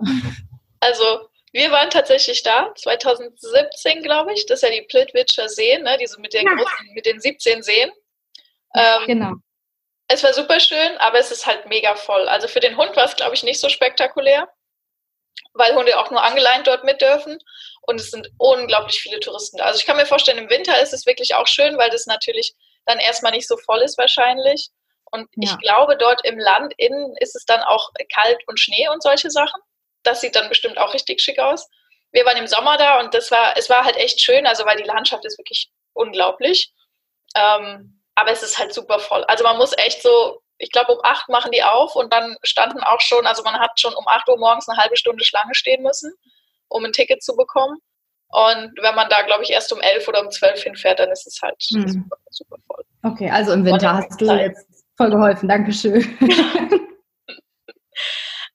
Also, wir waren tatsächlich da, 2017, glaube ich. Das ist ja die Plitwitscher Seen, ne? diese mit den, ja. großen, mit den 17 Seen. Ähm, genau. Es war super schön, aber es ist halt mega voll. Also für den Hund war es, glaube ich, nicht so spektakulär, weil Hunde auch nur angeleint dort mit dürfen. und es sind unglaublich viele Touristen da. Also ich kann mir vorstellen, im Winter ist es wirklich auch schön, weil das natürlich dann erstmal nicht so voll ist wahrscheinlich. Und ja. ich glaube, dort im Land innen ist es dann auch kalt und Schnee und solche Sachen. Das sieht dann bestimmt auch richtig schick aus. Wir waren im Sommer da und das war, es war halt echt schön, also weil die Landschaft ist wirklich unglaublich. Ähm, aber es ist halt super voll. Also man muss echt so, ich glaube um acht machen die auf und dann standen auch schon, also man hat schon um acht Uhr morgens eine halbe Stunde Schlange stehen müssen, um ein Ticket zu bekommen. Und wenn man da, glaube ich, erst um elf oder um zwölf hinfährt, dann ist es halt mhm. super, super voll. Okay, also im Winter hast du jetzt voll geholfen. Dankeschön.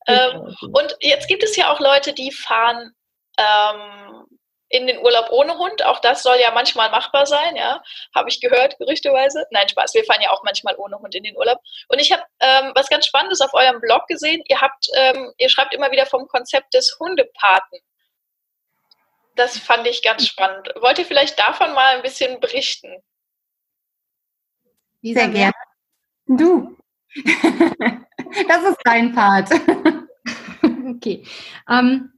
ähm, und jetzt gibt es ja auch Leute, die fahren ähm, in den Urlaub ohne Hund. Auch das soll ja manchmal machbar sein, ja. Habe ich gehört, gerüchteweise. Nein, Spaß. Wir fahren ja auch manchmal ohne Hund in den Urlaub. Und ich habe ähm, was ganz Spannendes auf eurem Blog gesehen. Ihr habt, ähm, ihr schreibt immer wieder vom Konzept des Hundepaten. Das fand ich ganz spannend. Wollt ihr vielleicht davon mal ein bisschen berichten? Sehr gerne. Du. das ist dein Part. okay. Ähm,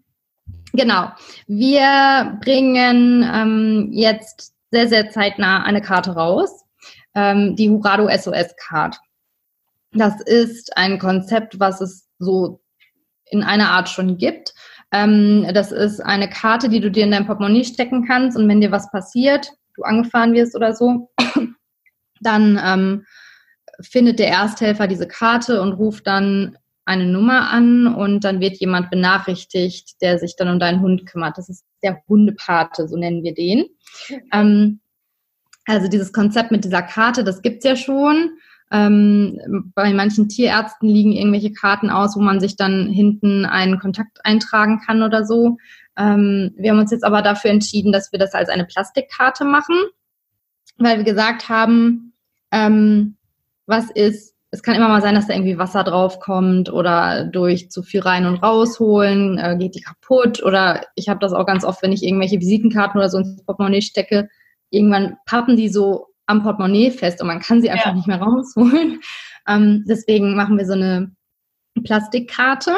Genau. Wir bringen ähm, jetzt sehr, sehr zeitnah eine Karte raus, ähm, die Hurado SOS Card. Das ist ein Konzept, was es so in einer Art schon gibt. Ähm, das ist eine Karte, die du dir in dein Portemonnaie stecken kannst und wenn dir was passiert, du angefahren wirst oder so, dann ähm, findet der Ersthelfer diese Karte und ruft dann eine Nummer an und dann wird jemand benachrichtigt, der sich dann um deinen Hund kümmert. Das ist der Hundepate, so nennen wir den. Ähm, also dieses Konzept mit dieser Karte, das gibt's ja schon. Ähm, bei manchen Tierärzten liegen irgendwelche Karten aus, wo man sich dann hinten einen Kontakt eintragen kann oder so. Ähm, wir haben uns jetzt aber dafür entschieden, dass wir das als eine Plastikkarte machen, weil wir gesagt haben, ähm, was ist, es kann immer mal sein, dass da irgendwie Wasser draufkommt oder durch zu viel rein und rausholen äh, geht die kaputt oder ich habe das auch ganz oft, wenn ich irgendwelche Visitenkarten oder so ins Portemonnaie stecke, irgendwann pappen die so am Portemonnaie fest und man kann sie einfach ja. nicht mehr rausholen. Ähm, deswegen machen wir so eine Plastikkarte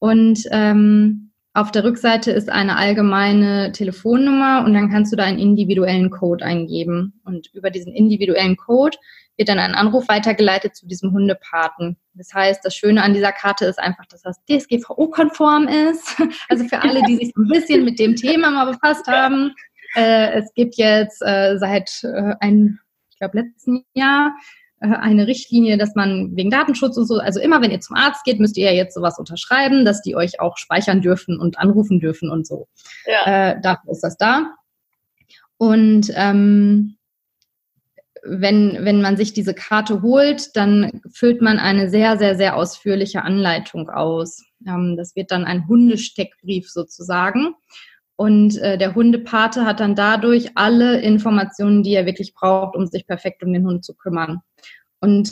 und ähm, auf der Rückseite ist eine allgemeine Telefonnummer und dann kannst du da einen individuellen Code eingeben. Und über diesen individuellen Code wird dann ein Anruf weitergeleitet zu diesem Hundepaten. Das heißt, das Schöne an dieser Karte ist einfach, dass das DSGVO-konform ist. Also für alle, die sich ein bisschen mit dem Thema mal befasst haben. Äh, es gibt jetzt äh, seit äh, ein, ich glaube, letzten Jahr äh, eine Richtlinie, dass man wegen Datenschutz und so, also immer wenn ihr zum Arzt geht, müsst ihr ja jetzt sowas unterschreiben, dass die euch auch speichern dürfen und anrufen dürfen und so. Ja. Äh, dafür ist das da. Und ähm, wenn, wenn man sich diese Karte holt, dann füllt man eine sehr, sehr, sehr ausführliche Anleitung aus. Ähm, das wird dann ein Hundesteckbrief sozusagen. Und äh, der Hundepate hat dann dadurch alle Informationen, die er wirklich braucht, um sich perfekt um den Hund zu kümmern. Und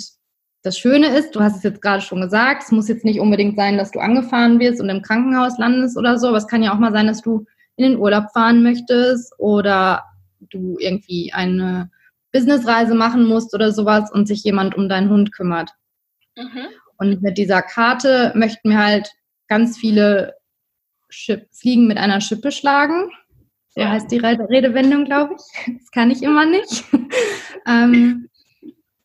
das Schöne ist, du hast es jetzt gerade schon gesagt, es muss jetzt nicht unbedingt sein, dass du angefahren wirst und im Krankenhaus landest oder so, aber es kann ja auch mal sein, dass du in den Urlaub fahren möchtest oder du irgendwie eine Businessreise machen musst oder sowas und sich jemand um deinen Hund kümmert. Mhm. Und mit dieser Karte möchten wir halt ganz viele Schip Fliegen mit einer Schippe schlagen. So ja. heißt die Redewendung, glaube ich. Das kann ich immer nicht. ähm,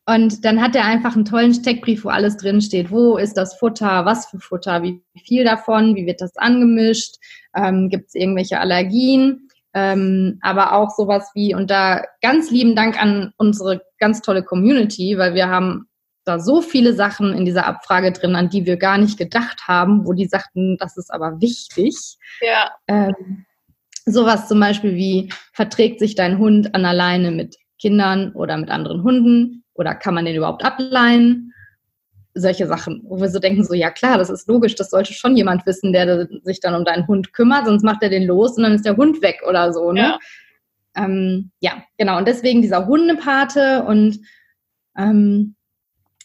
und dann hat er einfach einen tollen Steckbrief, wo alles drin steht. Wo ist das Futter? Was für Futter? Wie viel davon? Wie wird das angemischt? Ähm, Gibt es irgendwelche Allergien? Ähm, aber auch sowas wie, und da ganz lieben Dank an unsere ganz tolle Community, weil wir haben da so viele Sachen in dieser Abfrage drin, an die wir gar nicht gedacht haben, wo die sagten, das ist aber wichtig. Ja. Ähm, sowas zum Beispiel wie, verträgt sich dein Hund an alleine mit Kindern oder mit anderen Hunden? Oder kann man den überhaupt ableihen? Solche Sachen, wo wir so denken, so ja klar, das ist logisch, das sollte schon jemand wissen, der sich dann um deinen Hund kümmert, sonst macht er den los und dann ist der Hund weg oder so. Ne? Ja. Ähm, ja, genau. Und deswegen dieser Hundepate und ähm,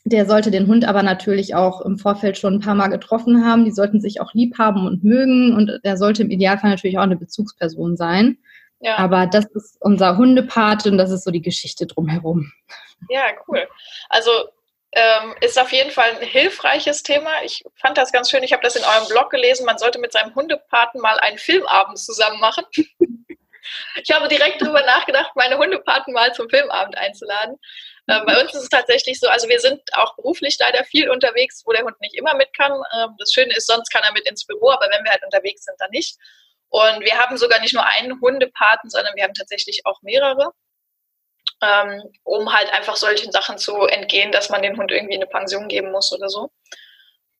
der sollte den Hund aber natürlich auch im Vorfeld schon ein paar Mal getroffen haben. Die sollten sich auch lieb haben und mögen und der sollte im Idealfall natürlich auch eine Bezugsperson sein. Ja. Aber das ist unser Hundepate und das ist so die Geschichte drumherum. Ja, cool. Also ähm, ist auf jeden Fall ein hilfreiches Thema. Ich fand das ganz schön. Ich habe das in eurem Blog gelesen. Man sollte mit seinem Hundepaten mal einen Filmabend zusammen machen. ich habe direkt darüber nachgedacht, meine Hundepaten mal zum Filmabend einzuladen. Ähm, bei uns ist es tatsächlich so, also wir sind auch beruflich leider viel unterwegs, wo der Hund nicht immer mit kann. Ähm, das Schöne ist, sonst kann er mit ins Büro, aber wenn wir halt unterwegs sind, dann nicht. Und wir haben sogar nicht nur einen Hundepaten, sondern wir haben tatsächlich auch mehrere ähm, um halt einfach solchen Sachen zu entgehen, dass man den Hund irgendwie eine Pension geben muss oder so.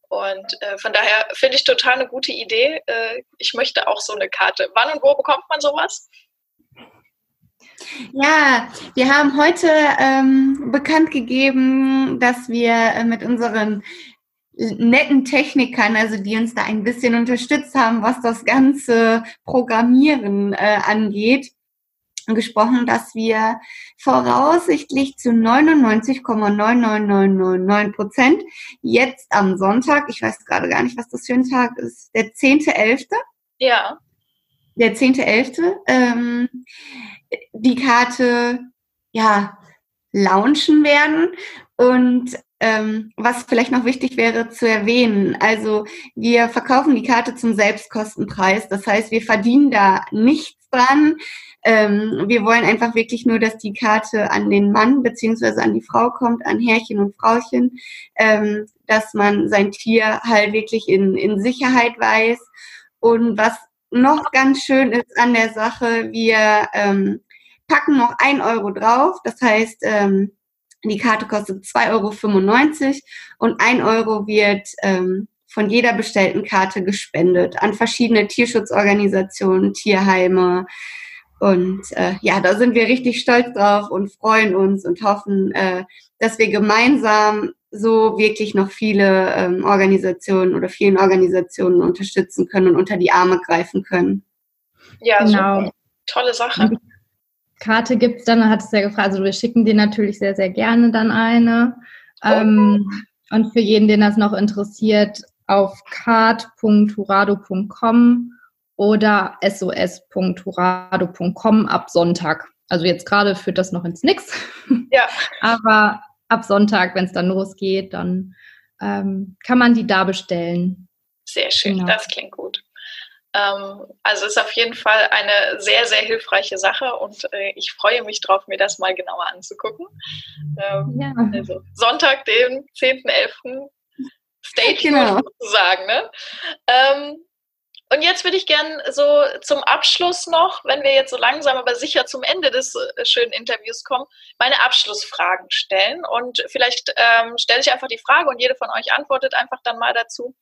Und äh, von daher finde ich total eine gute Idee. Äh, ich möchte auch so eine Karte. Wann und wo bekommt man sowas? Ja, wir haben heute ähm, bekannt gegeben, dass wir äh, mit unseren netten Technikern, also die uns da ein bisschen unterstützt haben, was das ganze Programmieren äh, angeht, gesprochen, dass wir voraussichtlich zu 99,99999 Prozent jetzt am Sonntag, ich weiß gerade gar nicht, was das für ein Tag ist, der 10.11. Ja. Der 10.11. Ähm, die Karte, ja, launchen werden und ähm, was vielleicht noch wichtig wäre zu erwähnen, also wir verkaufen die Karte zum Selbstkostenpreis. Das heißt, wir verdienen da nichts dran. Ähm, wir wollen einfach wirklich nur, dass die Karte an den Mann beziehungsweise an die Frau kommt, an Herrchen und Frauchen, ähm, dass man sein Tier halt wirklich in, in Sicherheit weiß. Und was noch ganz schön ist an der Sache, wir ähm, packen noch ein Euro drauf. Das heißt, ähm, die Karte kostet 2,95 Euro und ein Euro wird ähm, von jeder bestellten Karte gespendet an verschiedene Tierschutzorganisationen, Tierheime, und äh, ja, da sind wir richtig stolz drauf und freuen uns und hoffen, äh, dass wir gemeinsam so wirklich noch viele ähm, Organisationen oder vielen Organisationen unterstützen können und unter die Arme greifen können. Ja, genau. Super. Tolle Sache. Karte gibt es dann, hat es ja gefragt, also wir schicken dir natürlich sehr, sehr gerne dann eine. Oh. Ähm, und für jeden, den das noch interessiert, auf card.hurado.com oder sos.hurado.com ab Sonntag. Also jetzt gerade führt das noch ins Nix. Ja. Aber ab Sonntag, wenn es dann losgeht, dann ähm, kann man die da bestellen. Sehr schön, genau. das klingt gut. Ähm, also ist auf jeden Fall eine sehr, sehr hilfreiche Sache und äh, ich freue mich drauf, mir das mal genauer anzugucken. Ähm, ja. Also Sonntag, den 10.11. Stay tuned genau. sozusagen. Ne? Ähm, und jetzt würde ich gerne so zum Abschluss noch, wenn wir jetzt so langsam aber sicher zum Ende des äh, schönen Interviews kommen, meine Abschlussfragen stellen. Und vielleicht ähm, stelle ich einfach die Frage und jede von euch antwortet einfach dann mal dazu.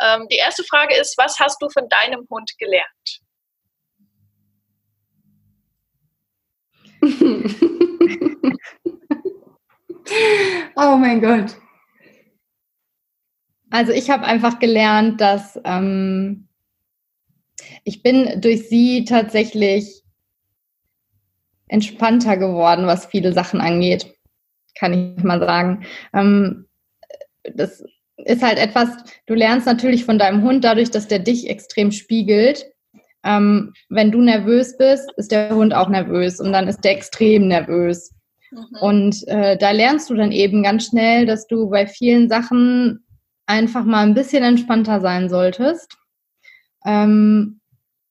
Ähm, die erste Frage ist, was hast du von deinem Hund gelernt? oh mein Gott. Also ich habe einfach gelernt, dass ähm, ich bin durch sie tatsächlich entspannter geworden, was viele Sachen angeht, kann ich mal sagen. Ähm, das ist halt etwas, du lernst natürlich von deinem Hund dadurch, dass der dich extrem spiegelt. Ähm, wenn du nervös bist, ist der Hund auch nervös und dann ist der extrem nervös. Mhm. Und äh, da lernst du dann eben ganz schnell, dass du bei vielen Sachen einfach mal ein bisschen entspannter sein solltest ähm,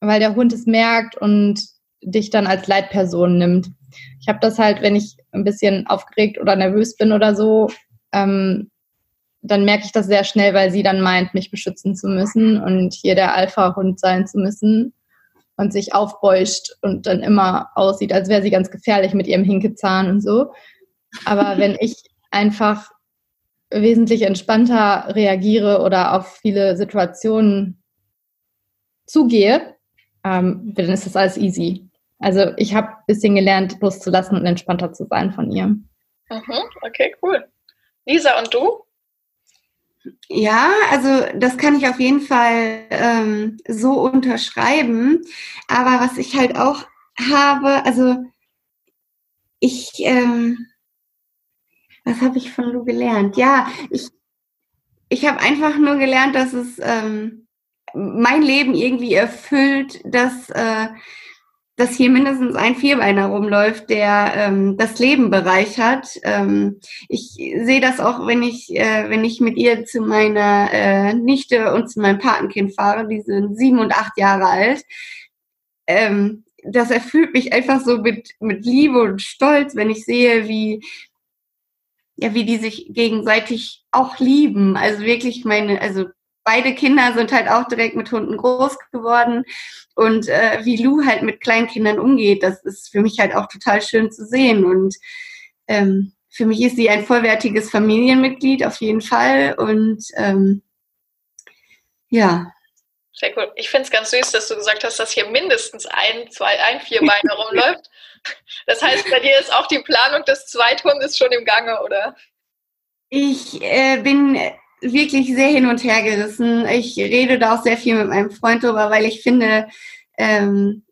weil der Hund es merkt und dich dann als Leitperson nimmt. Ich habe das halt, wenn ich ein bisschen aufgeregt oder nervös bin oder so, ähm, dann merke ich das sehr schnell, weil sie dann meint, mich beschützen zu müssen und hier der Alpha-Hund sein zu müssen und sich aufbäuscht und dann immer aussieht, als wäre sie ganz gefährlich mit ihrem Hinkezahn und so. Aber wenn ich einfach wesentlich entspannter reagiere oder auf viele Situationen zugehe, ähm, dann ist das alles easy. Also ich habe ein bisschen gelernt, loszulassen und entspannter zu sein von ihr. Mhm, okay, cool. Lisa, und du? Ja, also das kann ich auf jeden Fall ähm, so unterschreiben. Aber was ich halt auch habe, also ich, ähm, was habe ich von Lu gelernt? Ja, ich, ich habe einfach nur gelernt, dass es ähm, mein Leben irgendwie erfüllt, dass, äh, dass hier mindestens ein Vierbeiner rumläuft, der ähm, das Leben bereichert. Ähm, ich sehe das auch, wenn ich, äh, wenn ich mit ihr zu meiner äh, Nichte und zu meinem Patenkind fahre, die sind sieben und acht Jahre alt. Ähm, das erfüllt mich einfach so mit, mit Liebe und Stolz, wenn ich sehe, wie, ja, wie die sich gegenseitig auch lieben. Also wirklich meine, also beide Kinder sind halt auch direkt mit Hunden groß geworden. Und äh, wie Lou halt mit Kleinkindern umgeht, das ist für mich halt auch total schön zu sehen. Und ähm, für mich ist sie ein vollwertiges Familienmitglied auf jeden Fall. Und ähm, ja. Sehr cool. Ich finde es ganz süß, dass du gesagt hast, dass hier mindestens ein, zwei, ein Vierbeiner rumläuft. Das heißt, bei dir ist auch die Planung des Zweithundes schon im Gange, oder? Ich äh, bin wirklich sehr hin und her gerissen. Ich rede da auch sehr viel mit meinem Freund drüber, weil ich finde, ähm,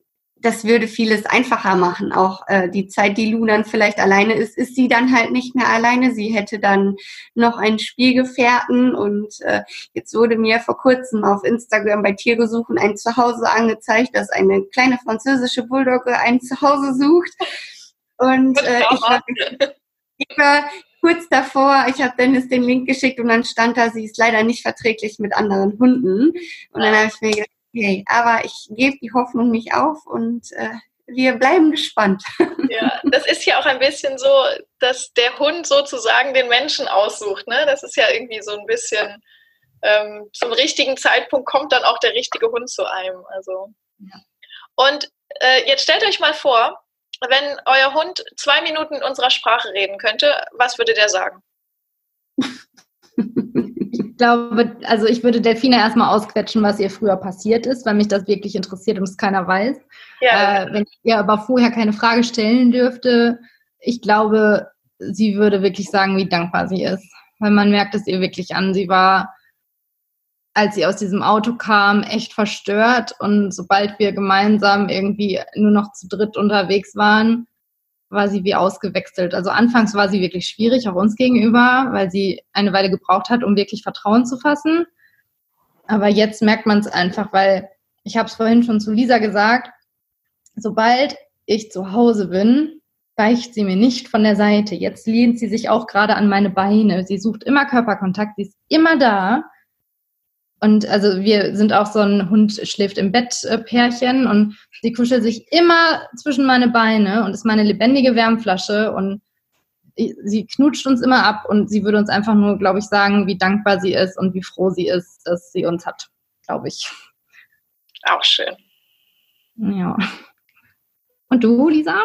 das würde vieles einfacher machen. Auch äh, die Zeit, die Lu dann vielleicht alleine ist, ist sie dann halt nicht mehr alleine. Sie hätte dann noch einen Spielgefährten und äh, jetzt wurde mir vor kurzem auf Instagram bei Tiergesuchen ein Zuhause angezeigt, dass eine kleine französische Bulldogge ein Zuhause sucht. Und äh, ich war, ich war kurz davor, ich habe Dennis den Link geschickt und dann stand da, sie ist leider nicht verträglich mit anderen Hunden. Und dann habe ich mir gedacht, okay, aber ich gebe die Hoffnung nicht auf und äh, wir bleiben gespannt. Ja, das ist ja auch ein bisschen so, dass der Hund sozusagen den Menschen aussucht. Ne? Das ist ja irgendwie so ein bisschen ähm, zum richtigen Zeitpunkt kommt dann auch der richtige Hund zu einem. Also. Ja. Und äh, jetzt stellt euch mal vor, wenn euer Hund zwei Minuten in unserer Sprache reden könnte, was würde der sagen? Ich glaube, also ich würde Delfina erstmal ausquetschen, was ihr früher passiert ist, weil mich das wirklich interessiert und es keiner weiß. Ja. Äh, wenn ihr aber vorher keine Frage stellen dürfte, ich glaube, sie würde wirklich sagen, wie dankbar sie ist. Weil man merkt es ihr wirklich an. Sie war als sie aus diesem Auto kam, echt verstört. Und sobald wir gemeinsam irgendwie nur noch zu dritt unterwegs waren, war sie wie ausgewechselt. Also anfangs war sie wirklich schwierig, auch uns gegenüber, weil sie eine Weile gebraucht hat, um wirklich Vertrauen zu fassen. Aber jetzt merkt man es einfach, weil ich habe es vorhin schon zu Lisa gesagt, sobald ich zu Hause bin, weicht sie mir nicht von der Seite. Jetzt lehnt sie sich auch gerade an meine Beine. Sie sucht immer Körperkontakt, sie ist immer da. Und also wir sind auch so ein Hund schläft im Bett äh, Pärchen und sie kuschelt sich immer zwischen meine Beine und ist meine lebendige Wärmflasche und sie knutscht uns immer ab und sie würde uns einfach nur, glaube ich, sagen, wie dankbar sie ist und wie froh sie ist, dass sie uns hat, glaube ich. Auch schön. Ja. Und du, Lisa?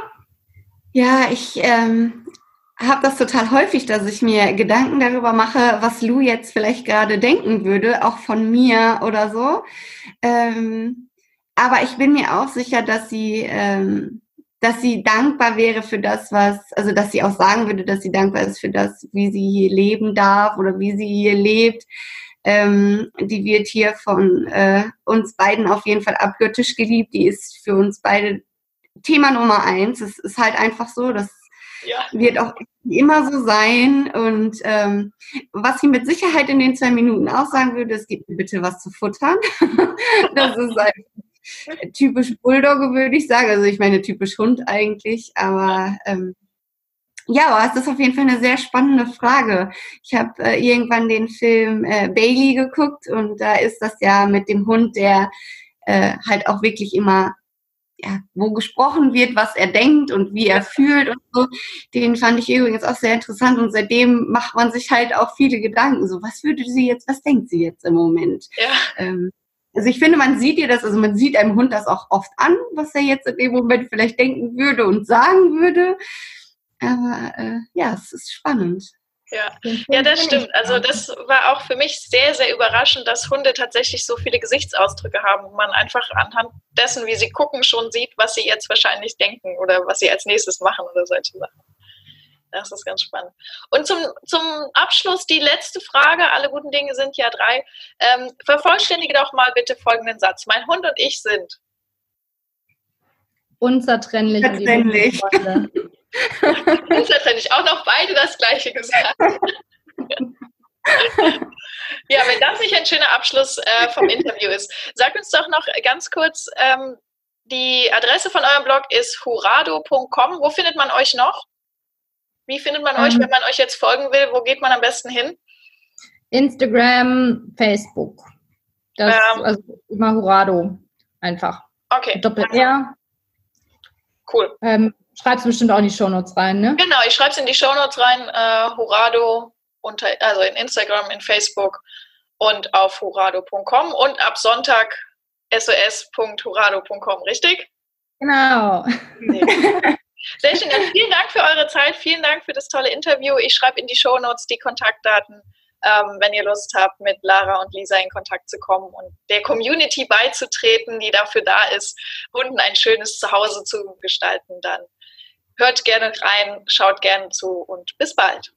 Ja, ich ähm, habe das total häufig, dass ich mir Gedanken darüber mache, was Lou jetzt vielleicht gerade denken würde, auch von mir oder so. Ähm, aber ich bin mir auch sicher, dass sie, ähm, dass sie dankbar wäre für das, was, also dass sie auch sagen würde, dass sie dankbar ist für das, wie sie hier leben darf oder wie sie hier lebt. Ähm, die wird hier von äh, uns beiden auf jeden Fall abgöttisch geliebt. Die ist für uns beide Thema Nummer eins. Es ist halt einfach so, dass ja. Wird auch immer so sein. Und ähm, was sie mit Sicherheit in den zwei Minuten auch sagen würde, es gibt mir bitte was zu futtern. das ist ein typisch Bulldogge, würde ich sagen. Also ich meine typisch Hund eigentlich, aber ähm, ja, aber es ist auf jeden Fall eine sehr spannende Frage. Ich habe äh, irgendwann den Film äh, Bailey geguckt und da ist das ja mit dem Hund, der äh, halt auch wirklich immer ja, wo gesprochen wird, was er denkt und wie er fühlt und so. Den fand ich übrigens auch sehr interessant und seitdem macht man sich halt auch viele Gedanken. So, was würde sie jetzt, was denkt sie jetzt im Moment? Ja. Ähm, also ich finde, man sieht ihr das, also man sieht einem Hund das auch oft an, was er jetzt in dem Moment vielleicht denken würde und sagen würde. Aber äh, ja, es ist spannend. Ja. ja, das stimmt. Also das war auch für mich sehr, sehr überraschend, dass Hunde tatsächlich so viele Gesichtsausdrücke haben, wo man einfach anhand dessen, wie sie gucken, schon sieht, was sie jetzt wahrscheinlich denken oder was sie als nächstes machen oder solche Sachen. Das ist ganz spannend. Und zum, zum Abschluss die letzte Frage. Alle guten Dinge sind ja drei. Ähm, vervollständige doch mal bitte folgenden Satz. Mein Hund und ich sind unzertrennlich. Unzertrennlich. Unzertrennlich. Auch noch beide das Gleiche gesagt. ja, wenn das nicht ein schöner Abschluss äh, vom Interview ist, sag uns doch noch ganz kurz, ähm, die Adresse von eurem Blog ist hurado.com. Wo findet man euch noch? Wie findet man euch, ähm. wenn man euch jetzt folgen will? Wo geht man am besten hin? Instagram, Facebook. Das, ähm, also immer Hurado einfach. Okay. Doppel R. Cool. Ähm, schreibst du bestimmt auch in die Shownotes rein, ne? Genau, ich schreibe es in die Shownotes rein. Äh, Hurado, unter, also in Instagram, in Facebook und auf hurado.com und ab Sonntag sos.hurado.com, richtig? Genau. Nee. Sehr schön. Dann vielen Dank für eure Zeit. Vielen Dank für das tolle Interview. Ich schreibe in die Show Notes die Kontaktdaten, ähm, wenn ihr Lust habt, mit Lara und Lisa in Kontakt zu kommen und der Community beizutreten, die dafür da ist, Hunden ein schönes Zuhause zu gestalten. Dann hört gerne rein, schaut gerne zu und bis bald.